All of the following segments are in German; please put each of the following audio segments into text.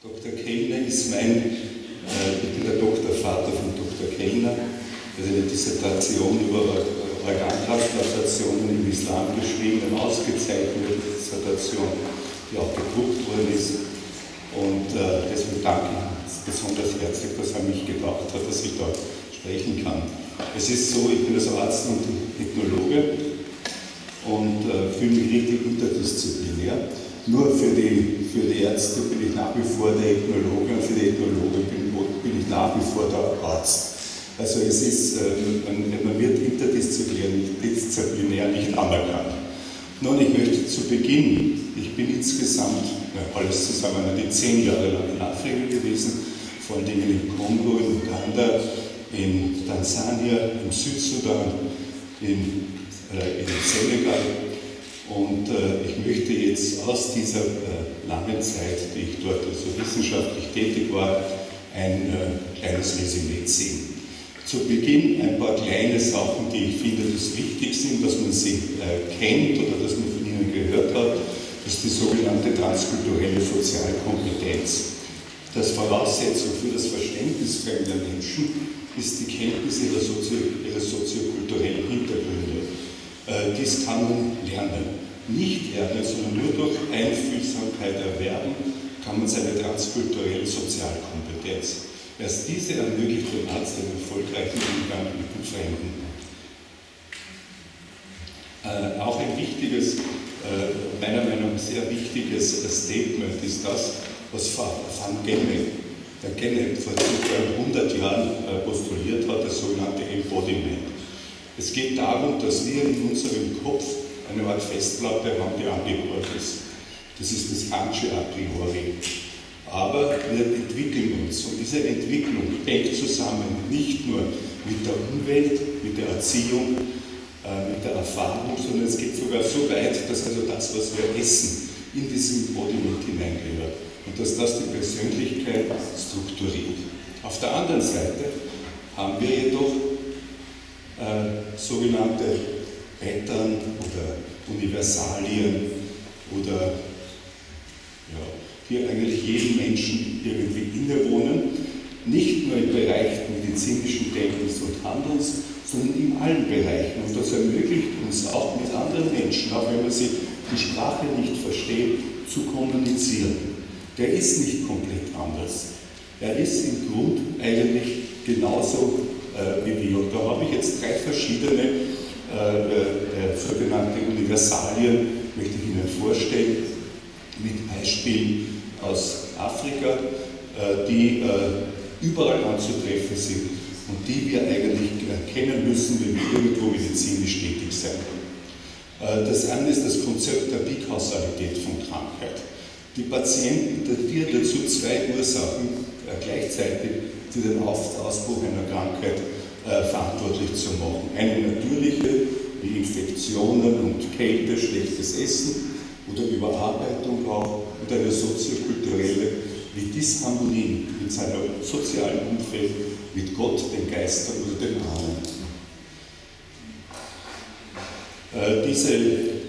Dr. Kellner ist mein, äh, ich bin der Doktorvater von Dr. Kellner, der eine Dissertation über Organtransplantationen im Islam geschrieben, eine ausgezeichnete Dissertation, die auch gedruckt worden ist. Und äh, deswegen danke ich besonders herzlich, dass er mich gebracht hat, dass ich da sprechen kann. Es ist so, ich bin also Arzt und Ethnologe und äh, fühle mich richtig interdisziplinär. Nur für die, für die Ärzte bin ich nach wie vor der Ethnologe und für die Ethnologe bin, bin ich nach wie vor der Arzt. Also es ist, äh, man, wird interdisziplinär nicht anerkannt. Nun, ich möchte zu Beginn, ich bin insgesamt, alles zusammen, die zehn Jahre lang in Afrika gewesen, vor allen Dingen in Kongo, in Uganda, in Tansania, im Südsudan, in, äh, in Senegal und äh, ich möchte jetzt aus dieser äh, langen Zeit, die ich dort also wissenschaftlich tätig war, ein äh, kleines Resümee ziehen. Zu Beginn ein paar kleine Sachen, die ich finde, dass wichtig sind, dass man sie äh, kennt oder dass man von ihnen gehört hat. Das ist die sogenannte transkulturelle Sozialkompetenz. Das Voraussetzung für das Verständnis fremder Menschen ist die Kenntnis ihrer, Sozio ihrer soziokulturellen Hintergründe. Äh, dies kann man lernen nicht lernen, sondern nur durch Einfühlsamkeit erwerben, kann man seine transkulturelle Sozialkompetenz. Erst diese ermöglicht dem Arzt einen erfolgreichen Umgang mit den Fremden. Äh, auch ein wichtiges, äh, meiner Meinung nach sehr wichtiges Statement ist das, was Van Gennep, der Gennep vor ca. 100 Jahren äh, postuliert hat, das sogenannte Embodiment. Es geht darum, dass wir in unserem Kopf eine Art Festplatte haben, die angebohrt ist. Das ist das Kantsche a priori. Aber wir entwickeln uns und diese Entwicklung hängt zusammen nicht nur mit der Umwelt, mit der Erziehung, äh, mit der Erfahrung, sondern es geht sogar so weit, dass also das, was wir essen, in diesem Embodiment hineingehört und dass das die Persönlichkeit strukturiert. Auf der anderen Seite haben wir jedoch äh, sogenannte Pattern oder Universalien oder ja, hier eigentlich jedem Menschen irgendwie innewohnen, nicht nur im Bereich medizinischen Denkens und Handelns, sondern in allen Bereichen. Und das ermöglicht uns auch mit anderen Menschen, auch wenn man sie die Sprache nicht versteht, zu kommunizieren. Der ist nicht komplett anders. Er ist im Grund eigentlich genauso äh, wie. Und da habe ich jetzt drei verschiedene äh, äh, sogenannte Universalien möchte ich Ihnen vorstellen, mit Beispielen aus Afrika, äh, die äh, überall anzutreffen sind und die wir eigentlich kennen müssen, wenn wir irgendwo medizinisch tätig sein wollen. Das eine ist das Konzept der Bikausalität von Krankheit. Die Patienten datieren dazu zwei Ursachen gleichzeitig für den Ausbruch einer Krankheit äh, verantwortlich zu machen. Eine natürliche, wie Infektionen und Kälte, schlechtes Essen oder Überarbeitung auch und eine soziokulturelle, wie Disharmonien mit seinem sozialen Umfeld, mit Gott, den Geistern oder den Ahnen. Äh, diese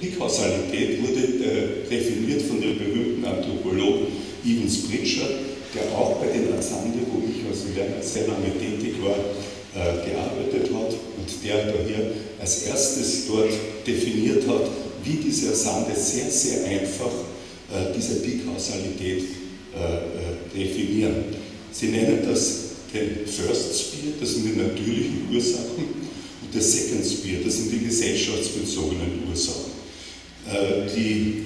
Bikausalität wurde äh, definiert von dem berühmten Anthropologen Evans Pritchard, der auch bei den Azande, wo ich also sehr lange tätig war, äh, gearbeitet hat und der da hier als erstes dort definiert hat, wie diese Sande sehr, sehr einfach äh, diese Bikausalität äh, definieren. Sie nennen das den First Spear, das sind die natürlichen Ursachen, und der Second Spear, das sind die gesellschaftsbezogenen Ursachen. Die,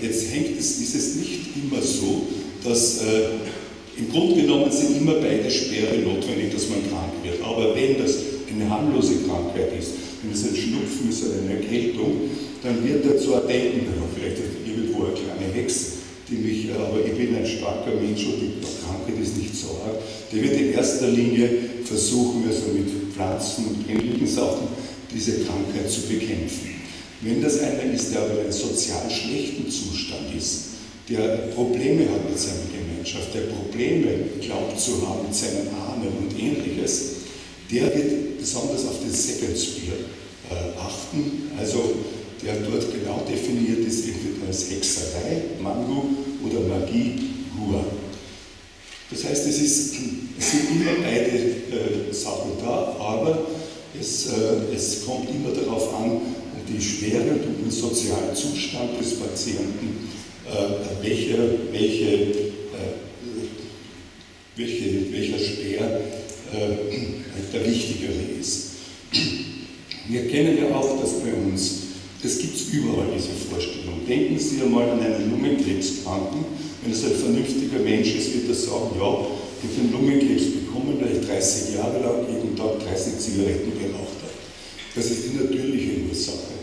jetzt hängt es, ist es nicht immer so, dass im Grunde genommen sind immer beide Sperre notwendig, dass man krank wird. Aber wenn das eine harmlose Krankheit ist, wenn es ein Schnupfen ist oder eine Erkältung, dann wird er zwar denken, vielleicht ist irgendwo eine kleine Hexe, die mich, äh, aber ich bin ein starker Mensch und die Krankheit ist nicht so arg. Der wird in erster Linie versuchen, also mit Pflanzen und ähnlichen Sachen diese Krankheit zu bekämpfen. Wenn das einer ist, der aber in einem sozial schlechten Zustand ist, der Probleme hat mit seiner Gemeinschaft, der Probleme glaubt zu haben mit seinen Ahnen und ähnliches, der wird besonders auf den Second Spear äh, achten, also der dort genau definiert ist, entweder als Hexerei, Mangu oder Magie heißt, es, ist, es sind immer beide äh, Sachen da, aber es, äh, es kommt immer darauf an, die Schwere und den sozialen Zustand des Patienten, äh, welcher, welche, äh, welche, welcher Speer äh, der wichtigere ist. Wir kennen ja auch das bei uns. Das gibt es überall, diese Vorstellung. Denken Sie einmal an einen Lungenkrebskranken. Wenn es ein vernünftiger Mensch ist, wird er sagen, ja, ich habe den Lungenkrebs bekommen, weil ich 30 Jahre lang jeden Tag 30 Zigaretten geraucht habe. Das ist die natürliche Ursache.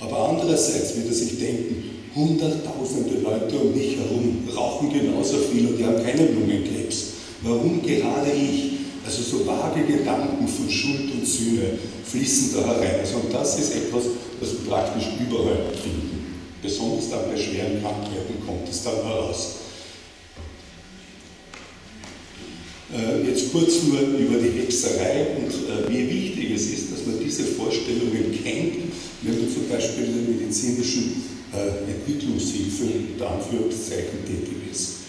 Aber andererseits wird er sich denken, hunderttausende Leute um mich herum rauchen genauso viel und die haben keinen Lungenkrebs. Warum gerade ich? Also so vage Gedanken von Schuld und Sühne fließen da herein. Also und das ist etwas, was wir praktisch überall finden. Besonders dann bei schweren Krankheiten kommt es dann heraus. Äh, jetzt kurz nur über die Hexerei und äh, wie wichtig es ist, dass man diese Vorstellungen kennt, wenn man zum Beispiel in der medizinischen Entwicklungshilfe unter Anführungszeichen tätig ist.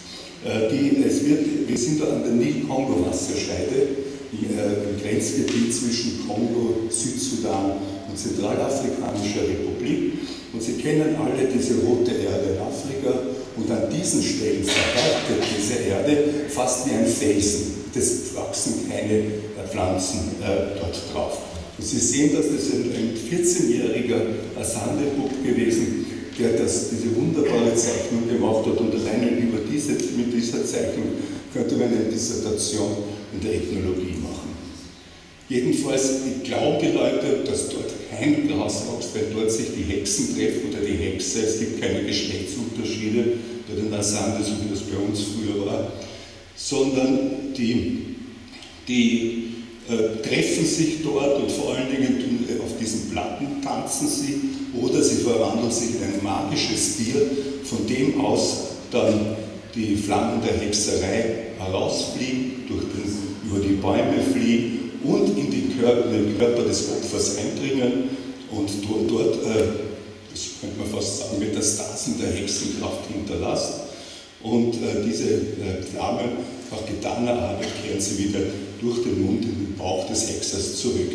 Äh, die, es wird, wir sind da an der Nil-Kongo-Wasserscheide äh, im Grenzgebiet zwischen Kongo, Südsudan und Zentralafrikanischer Republik. Und Sie kennen alle diese rote Erde in Afrika und an diesen Stellen verhärtet diese Erde fast wie ein Felsen. Es wachsen keine Pflanzen äh, dort drauf. Und Sie sehen, dass das ein, ein 14-jähriger Asandebub gewesen der das, diese wunderbare Zeichnung gemacht hat. Und allein über diese, mit dieser Zeichnung könnte man eine Dissertation in der Ethnologie machen. Jedenfalls glauben die Leute, dass dort kein Gras wächst, weil dort sich die Hexen treffen oder die Hexe. Es gibt keine Geschlechtsunterschiede bei den Asande, so wie das bei uns früher war, sondern die, die äh, treffen sich dort und vor allen Dingen auf diesen Platten tanzen sie oder sie verwandeln sich in ein magisches Tier, von dem aus dann die Flammen der Hexerei herausfliegen, durch den, über die Bäume fliegen und in den Körper, den Körper des Opfers eindringen und dort, dort äh, das könnte man fast sagen, Metastasen der Hexenkraft hinterlassen. Und äh, diese äh, Flammen, nach getaner Arbeit, kehren sie wieder durch den Mund in den Bauch des Hexers zurück.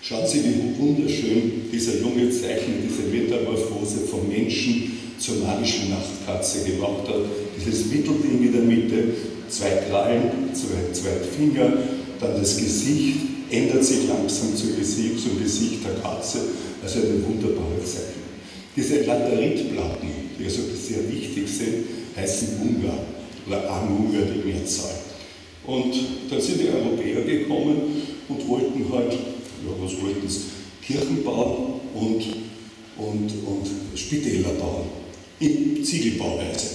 Schauen Sie, wie wunderschön dieser junge Zeichner diese Metamorphose vom Menschen zur magischen Nachtkatze gemacht hat. Dieses Mittelding in der Mitte, zwei Krallen, zwei, zwei Finger, dann das Gesicht ändert sich langsam zum Gesicht, zum Gesicht der Katze. Also eine wunderbare Zeichnung. Diese Lateritplatten, die also sehr wichtig sind, heißen Ungar oder Amunga die Mehrzahl. Und dann sind die Europäer gekommen und wollten halt ja, was wollten sie? Kirchen bauen und, und, und Spitäler bauen. In Ziegelbauweise.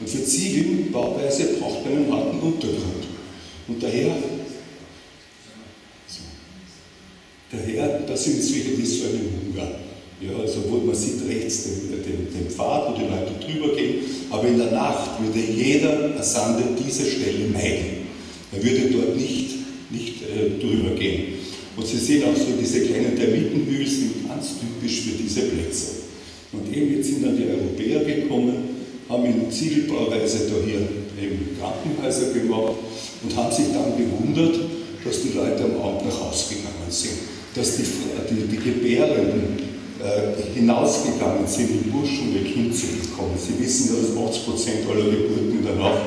Und für Ziegelbauweise braucht man einen harten Untergrund. Und daher, so, daher, das sind solche, die so einen Hunger. Ja, also wo man sieht rechts den, den, den, Pfad, wo die Leute drüber gehen, aber in der Nacht würde jeder Asande diese Stelle meiden. Er würde dort nicht, nicht äh, drüber gehen. Und Sie sehen auch so, diese kleinen Termitenhügel sind ganz typisch für diese Plätze. Und eben jetzt sind dann die Europäer gekommen, haben in Ziegelbauweise da hier eben Krankenhäuser gemacht und haben sich dann gewundert, dass die Leute am Abend nach Hause gegangen sind, dass die, die, die Gebärenden äh, hinausgegangen sind, im Busch, um ihr Kind zu bekommen. Sie wissen ja, dass 80 Prozent aller Geburten Nacht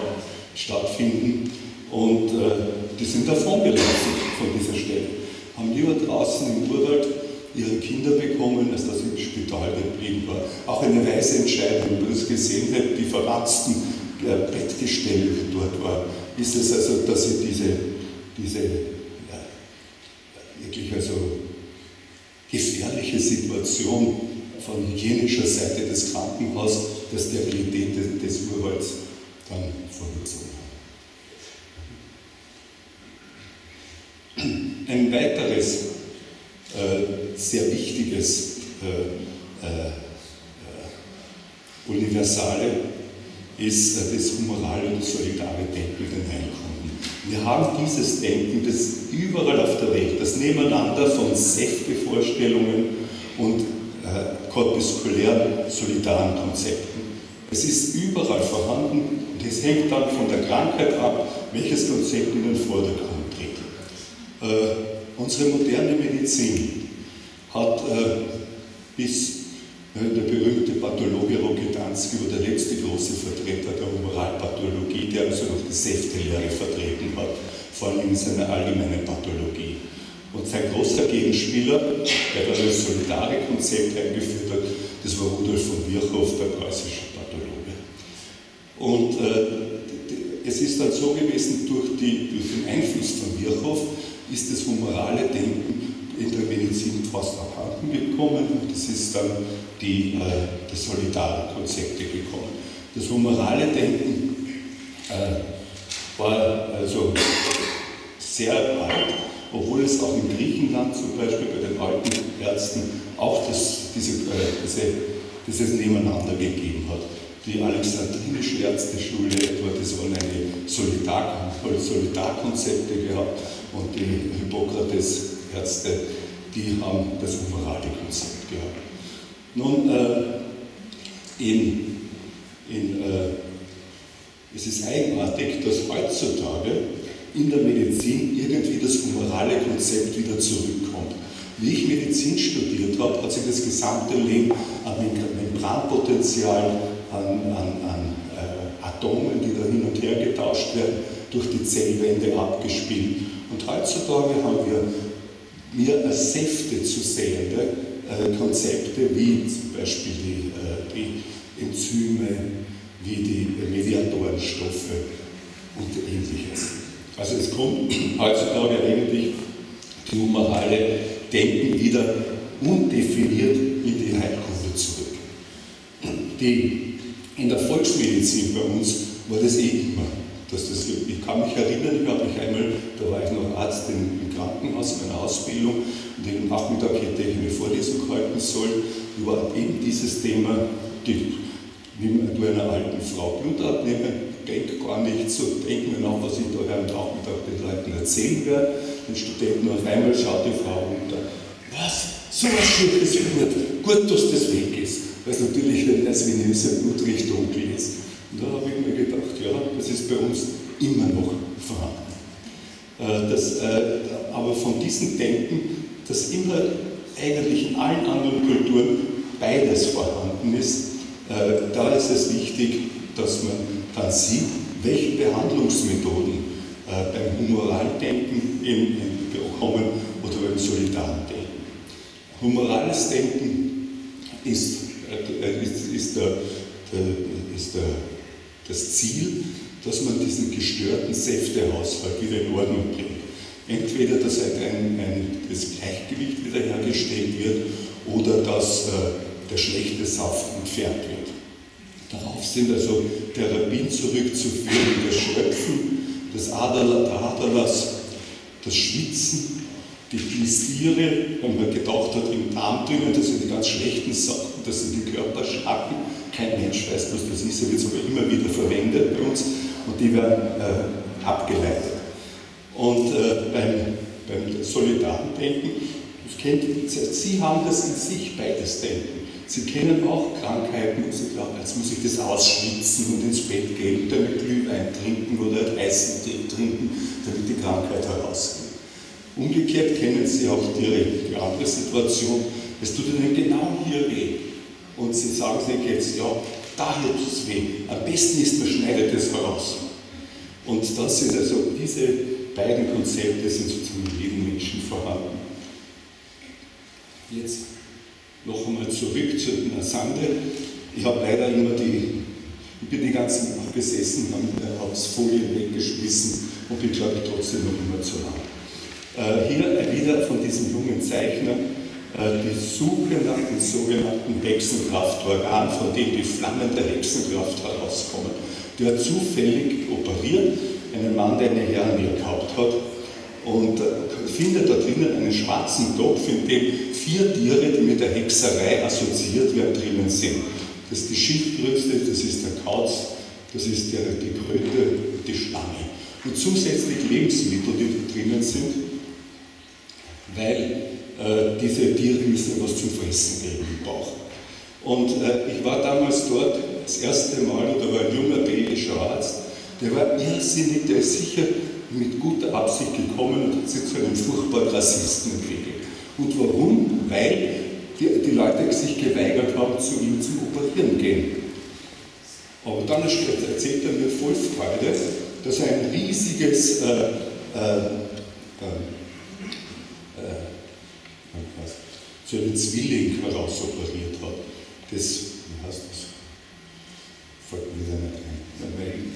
stattfinden und äh, die sind davongelaufen von dieser Stelle haben lieber draußen im Urwald ihre Kinder bekommen, als dass sie im Spital geblieben war. Auch eine weise Entscheidung, wenn man das gesehen hat, die verratzten äh, Bettgestelle, dort waren, ist es also, dass sie diese, diese ja, wirklich also gefährliche Situation von hygienischer Seite des Krankenhauses, der Stabilität des, des Urwalds dann vorgezogen hat. Ein weiteres äh, sehr wichtiges äh, äh, äh Universale ist äh, das humorale und solidare Denken den Heilkunden. Wir haben dieses Denken, das überall auf der Welt, das Nebeneinander von Säfte-Vorstellungen und äh, korpuskulären solidaren Konzepten. Es ist überall vorhanden und es hängt dann von der Krankheit ab, welches Konzept in den Vordergrund. Äh, unsere moderne Medizin hat äh, bis äh, der berühmte Pathologe Rogetansky war der letzte große Vertreter der Humoralpathologie, der also noch die Säftelehre vertreten hat, vor allem in seiner allgemeinen Pathologie. Und sein großer Gegenspieler, der das solidare Konzept eingeführt hat, das war Rudolf von Virchow, der preußische Pathologe. Und äh, es ist dann so gewesen, durch, die, durch den Einfluss von Virchow ist das humorale Denken in der Medizin fast abhanden gekommen und es ist dann die, äh, das solidare Konzepte gekommen. Das humorale Denken äh, war also sehr alt, obwohl es auch in Griechenland zum Beispiel bei den alten Ärzten auch das, diese, äh, diese, dieses Nebeneinander gegeben hat. Die alexandrinische Ärzteschule etwa, das waren eine Solidar, Solidarkonzepte gehabt und die Hippokrates-Ärzte, die haben das humorale Konzept gehabt. Nun, äh, in, in, äh, es ist eigenartig, dass heutzutage in der Medizin irgendwie das humorale Konzept wieder zurückkommt. Wie ich Medizin studiert habe, hat sich das gesamte Leben an Membranpotenzial, an, an, an äh, Atomen, die da hin und her getauscht werden, durch die Zellwände abgespielt. Und heutzutage haben wir mehr als Säfte zu sehende äh, Konzepte, wie zum Beispiel die, äh, die Enzyme, wie die Mediatorenstoffe und ähnliches. Also es kommt heutzutage eigentlich die humorale Denken wieder undefiniert in die Heilkunde zurück. Die, in der Volksmedizin bei uns war das eh immer. Dass das, ich kann mich erinnern, ich habe mich einmal, da war ich noch Arzt im, Krankenhaus, in meiner Ausbildung, und den Nachmittag hätte ich eine Vorlesung halten sollen, über eben dieses Thema, die, man einer alten Frau Blut abnehmen denke gar nicht so, denke mir nach, was ich da am Nachmittag den Leuten erzählen werde, den Studenten. Auf einmal schaut die Frau runter. Was? So was Schlimmes gut. Gut, dass das weg ist. Weil es natürlich als Venus Blutricht dunkel ist. Und da habe ich mir gedacht, ja, das ist bei uns immer noch vorhanden. Äh, das, äh, aber von diesem Denken, das immer eigentlich in allen anderen Kulturen beides vorhanden ist, äh, da ist es wichtig, dass man dann sieht, welche Behandlungsmethoden beim Humoraldenken eben bekommen oder beim Solidardenken. Humorales Denken ist, ist, ist, der, der, ist der, das Ziel, dass man diesen gestörten Säftehaushalt wieder in Ordnung bringt. Entweder, dass ein, ein, das Gleichgewicht wiederhergestellt wird oder dass äh, der schlechte Saft entfernt wird. Darauf sind also Therapien zurückzuführen, das Schröpfen des Aderlass, das Schwitzen, die Glistiere, wenn man gedacht hat, im Darm drinnen, das sind die ganz schlechten Sachen, das sind die Körperschnacken. Kein Mensch weiß, was das ist, er wird aber immer wieder verwendet bei uns und die werden äh, abgeleitet. Und äh, beim, beim solidaren Denken, kennt, Sie haben das in sich, beides Denken. Sie kennen auch Krankheiten, wo Sie glauben, jetzt muss ich das ausschwitzen und ins Bett gehen und damit Glühwein trinken oder heißen trinken, damit die Krankheit herausgeht. Umgekehrt kennen Sie auch die, die andere Situation, es tut Ihnen genau hier weh. Und Sie sagen sich jetzt, ja, da tut es weh. Am besten ist, man schneidet es heraus. Und das sind also, diese beiden Konzepte sind sozusagen in jedem Menschen vorhanden. Jetzt noch einmal zurück zu den Sande. Ich habe leider immer die, ich bin die ganzen Nacht gesessen, habe das Folien weggeschmissen und bin, glaube ich, trotzdem noch immer zu lang. Äh, hier wieder von diesem jungen Zeichner äh, die Suche nach dem sogenannten Hexenkraftorgan, von dem die Flammen der Hexenkraft herauskommen. Der zufällig operiert, einen Mann, der eine Hernie gehabt hat, und äh, findet da drinnen einen schwarzen Topf, in dem vier Tiere, die mit der Hexerei assoziiert werden, drinnen sind. Das ist die Schildkröte, das ist der Kauz, das ist der, die Kröte und die Schlange. Und zusätzlich Lebensmittel, die da drinnen sind, weil äh, diese Tiere müssen was zum Fressen geben im Bauch. Und äh, ich war damals dort das erste Mal, da war ein junger belgischer Arzt, Der war irrsinnig, der ist sicher mit guter Absicht gekommen und hat sich zu einem furchtbaren Rassisten entwickelt. Und warum? Weil die, die Leute sich geweigert haben, zu ihm zum Operieren gehen. Aber dann erzählt er mir voll Freude, dass er ein riesiges äh, äh, äh so einen Zwilling herausoperiert hat. Das, wie heißt das? Fällt mir wieder nicht ein.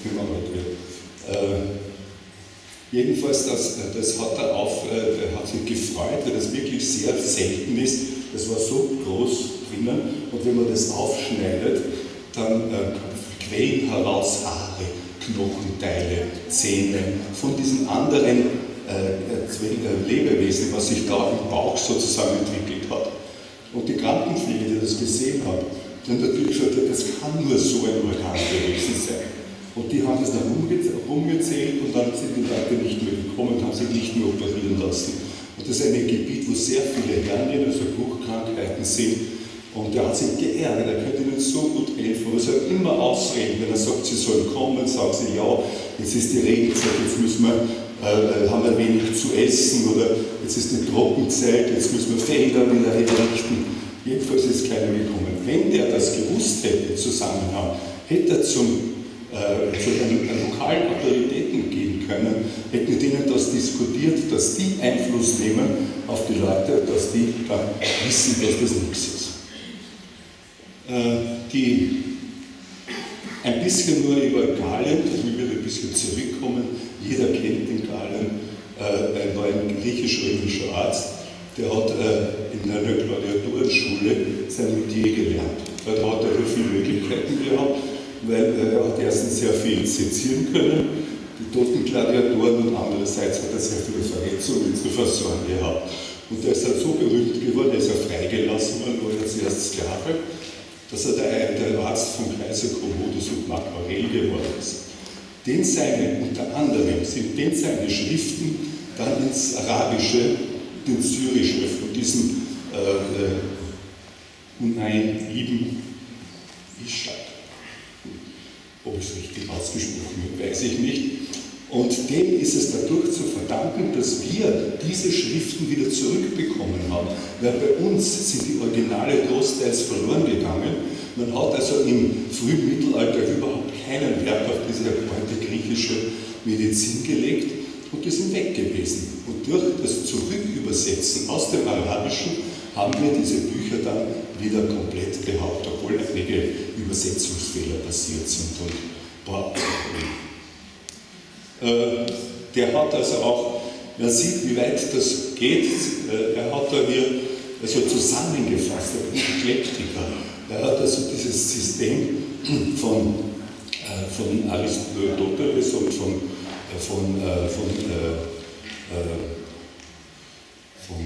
Können wir halt äh, Jedenfalls, das, das hat er auf, äh, hat sich gefreut, weil das wirklich sehr selten ist. Das war so groß drinnen und wenn man das aufschneidet, dann äh, quellen heraus Haare, Knochenteile, Zähne von diesen anderen äh, Lebewesen, was sich da im Bauch sozusagen entwickelt hat. Und die Krankenpflege, die das gesehen hat, die haben natürlich gesagt, das kann nur so ein Organ gewesen sein. Und die haben das dann rumgezählt und dann sind die Leute nicht mehr gekommen und haben sich nicht mehr operieren lassen. Und das ist ein Gebiet, wo sehr viele Hernien, also Bruchkrankheiten sind. Und er hat sich geärgert, er könnte ihnen so gut helfen. Aber er soll immer ausreden, wenn er sagt, sie sollen kommen, sagen sie, ja, jetzt ist die Regenzeit, jetzt müssen wir haben wir wenig zu essen oder jetzt ist eine Trockenzeit, jetzt müssen wir Felder wieder herrichten. Jedenfalls ist keiner gekommen. Wenn der das gewusst hätte, Zusammenhang, hätte er zum, äh, zu den lokalen Autoritäten gehen können, hätte mit ihnen das diskutiert, dass die Einfluss nehmen auf die Leute, dass die dann wissen, dass das nichts ist. Äh, die, ein bisschen nur über Galen, ich will ein bisschen zurückkommen, jeder kennt den Galen, äh, ein neuer griechisch-römischer Arzt, der hat äh, in einer Gladiatorenschule sein Metier gelernt. Dort hat er viele Möglichkeiten gehabt, weil äh, er hat erstens sehr viel sezieren können, die toten Gladiatoren und andererseits hat er sehr viele Verletzungen zu versorgen gehabt. Und er ist dann so berühmt geworden, er ist ja freigelassen worden, war ja zuerst Sklave, dass er der, der Arzt von Kaiser Commodus und Mark Aurel geworden ist den seine, unter anderem sind den seine Schriften dann ins Arabische, ins Syrische von diesem äh, äh, Unayn ibn Ishaq. Ob es richtig ausgesprochen habe, weiß ich nicht. Und dem ist es dadurch zu verdanken, dass wir diese Schriften wieder zurückbekommen haben. Weil bei uns sind die Originale großteils verloren gegangen. Man hat also im frühen Mittelalter überhaupt keinen Wert auf diese alte griechische Medizin gelegt und die sind weg gewesen. Und durch das Zurückübersetzen aus dem Arabischen haben wir diese Bücher dann wieder komplett behauptet, obwohl einige Übersetzungsfehler passiert sind. Und boah, äh, der hat also auch, man sieht, wie weit das geht, äh, er hat da hier also zusammengefasst, der Eklektiker, er hat also dieses System von, von Aristoteles und von, von, von, von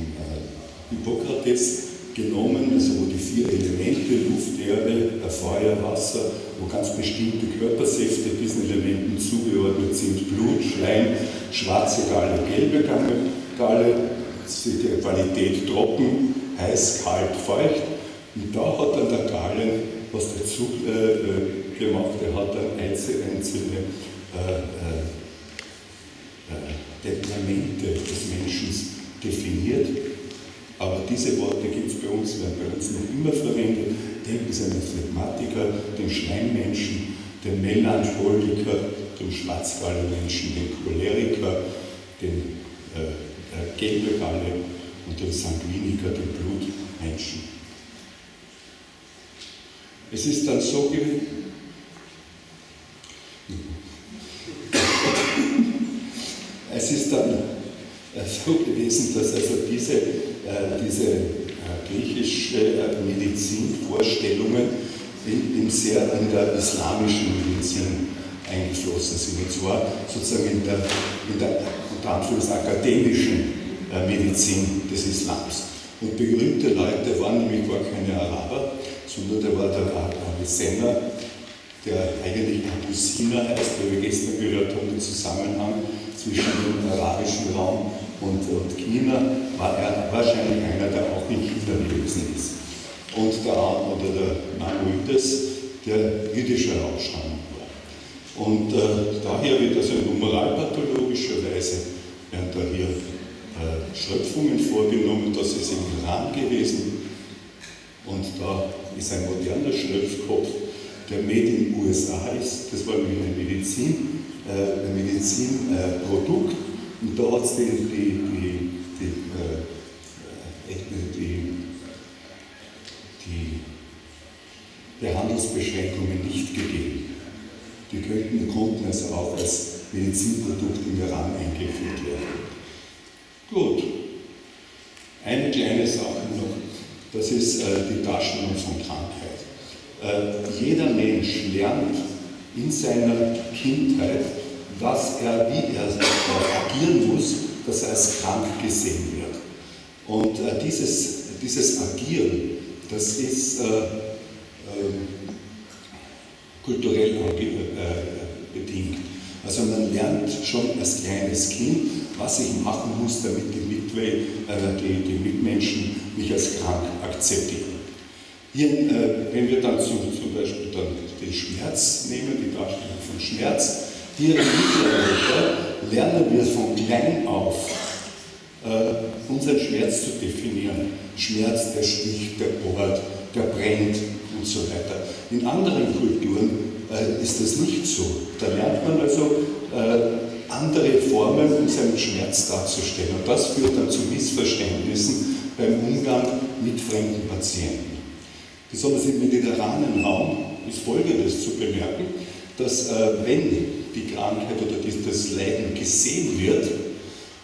Hippokrates genommen, also wo die vier Elemente, Luft, Erde, Feuer, Wasser, wo ganz bestimmte Körpersäfte diesen Elementen zugeordnet sind, Blut, Schleim, schwarze Galle, gelbe Galle, die Qualität trocken, heiß, kalt, feucht. Und da hat dann der Galen was dazu äh, äh gemacht, er hat dann einzelne, einzelne äh, äh, äh Temperamente des Menschen definiert aber diese Worte gibt es bei uns, werden bei uns noch immer verwendet. Denken Sie an den Phlegmatiker, den Schleimmenschen, den Melancholiker, den Schwarzgallenmenschen, den Choleriker, den äh, Gelbegalle und den Sanguiniker, den Blutmenschen. Es ist dann so gewesen, es ist dann so gewesen, dass also diese äh, diese äh, griechische äh, Medizinvorstellungen in, in, sehr in der islamischen Medizin eingeflossen sind. Und zwar sozusagen in der, in der unter Anführungszeichen akademischen Medizin des Islams. Und berühmte Leute waren nämlich gar keine Araber, sondern da war der Avicenna, der eigentlich Abu Sina heißt, weil wir gestern gehört haben, den Zusammenhang zwischen dem arabischen Raum und, und China, war er wahrscheinlich einer, der auch in China gewesen ist. Und der, oder der Manuides, der jüdischer Aufstammung war. Und äh, daher wird also in moralpathologischer Weise werden da hier äh, Schröpfungen vorgenommen, das ist im Iran gewesen. Und da ist ein moderner Schröpfkopf, der made in USA ist. Das war nämlich ein Medizin, äh, ein Medizinprodukt. Äh, und da hat es die, die, die, die, äh, die, die Behandlungsbeschränkungen nicht gegeben. Die könnten, konnten also auch als Medizinprodukt im Iran eingeführt werden. Gut, eine kleine Sache noch, das ist äh, die Darstellung von Krankheit. Äh, jeder Mensch lernt in seiner Kindheit, was er, wie er agieren muss, dass er als krank gesehen wird. Und äh, dieses, dieses Agieren, das ist äh, ähm, kulturell äh, bedingt. Also man lernt schon als kleines Kind, was ich machen muss, damit Mitwe äh, die, die Mitmenschen mich als krank akzeptieren. Hier, äh, wenn wir dann zum, zum Beispiel dann den Schmerz nehmen, die Darstellung von Schmerz, hier im Mittelalter lernen wir von klein auf, äh, unseren Schmerz zu definieren. Schmerz, der sticht, der bohrt, der brennt und so weiter. In anderen Kulturen äh, ist das nicht so. Da lernt man also äh, andere Formen, um seinen Schmerz darzustellen. Und das führt dann zu Missverständnissen beim Umgang mit fremden Patienten. Besonders im mediterranen Raum ist Folgendes zu bemerken, dass äh, wenn die Krankheit oder das Leiden gesehen wird,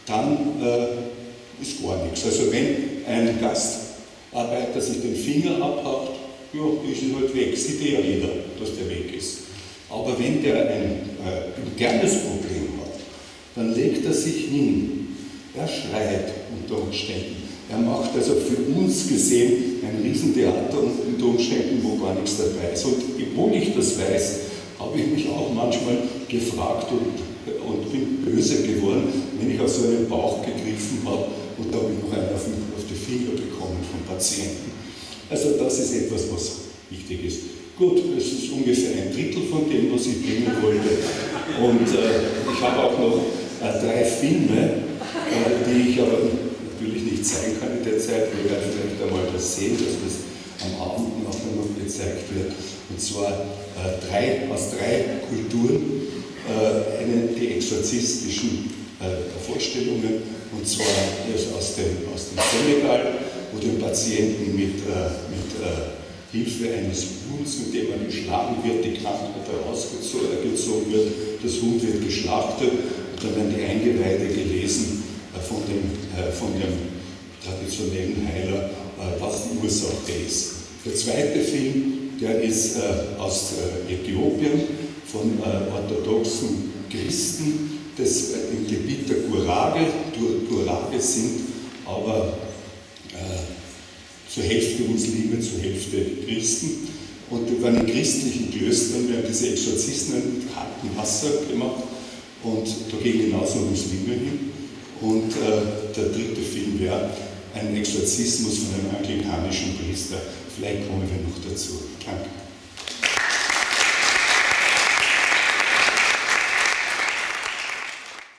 dann äh, ist gar nichts. Also wenn ein Gastarbeiter sich den Finger abhaucht, ja, ist halt weg, sieht ja jeder, dass der weg ist. Aber wenn der ein äh, internes Problem hat, dann legt er sich hin, er schreit unter Umständen. Er macht also für uns gesehen ein Riesentheater unter Umständen, wo gar nichts dabei ist. Und obwohl ich das weiß, habe ich mich auch manchmal gefragt und, und bin böse geworden, wenn ich auf so einen Bauch gegriffen habe und da habe ich noch einen auf, die Finger bekommen vom Patienten. Also das ist etwas, was wichtig ist. Gut, es ist ungefähr ein Drittel von dem, was ich bringen wollte. Und äh, ich habe auch noch äh, drei Filme, äh, die ich aber natürlich nicht zeigen kann in der Zeit. Wir werden vielleicht einmal das sehen, dass das am Abend noch gezeigt wird. Und zwar äh, drei, aus drei Kulturen, äh, eine, die exorzistischen äh, Vorstellungen, und zwar aus dem, aus dem Senegal wo dem Patienten mit, äh, mit äh, Hilfe eines Huhns, mit dem man geschlagen wird, die Krankheit herausgezogen wird, das Huhn wird geschlachtet dann werden die Eingeweide gelesen äh, von dem, von dem traditionellen Heiler, was die Ursache ist. Der zweite Film, der ist aus Äthiopien von orthodoxen Christen, das im Gebiet der Gurage, Gurage sind aber zur Hälfte Muslime, zur Hälfte Christen. Und über den christlichen Klöstern werden diese Exorzisten mit kaltem Wasser gemacht und da gehen genauso Muslime hin. Und äh, der dritte Film wäre ein Exorzismus von einem anglikanischen Priester. Vielleicht kommen wir noch dazu. Danke.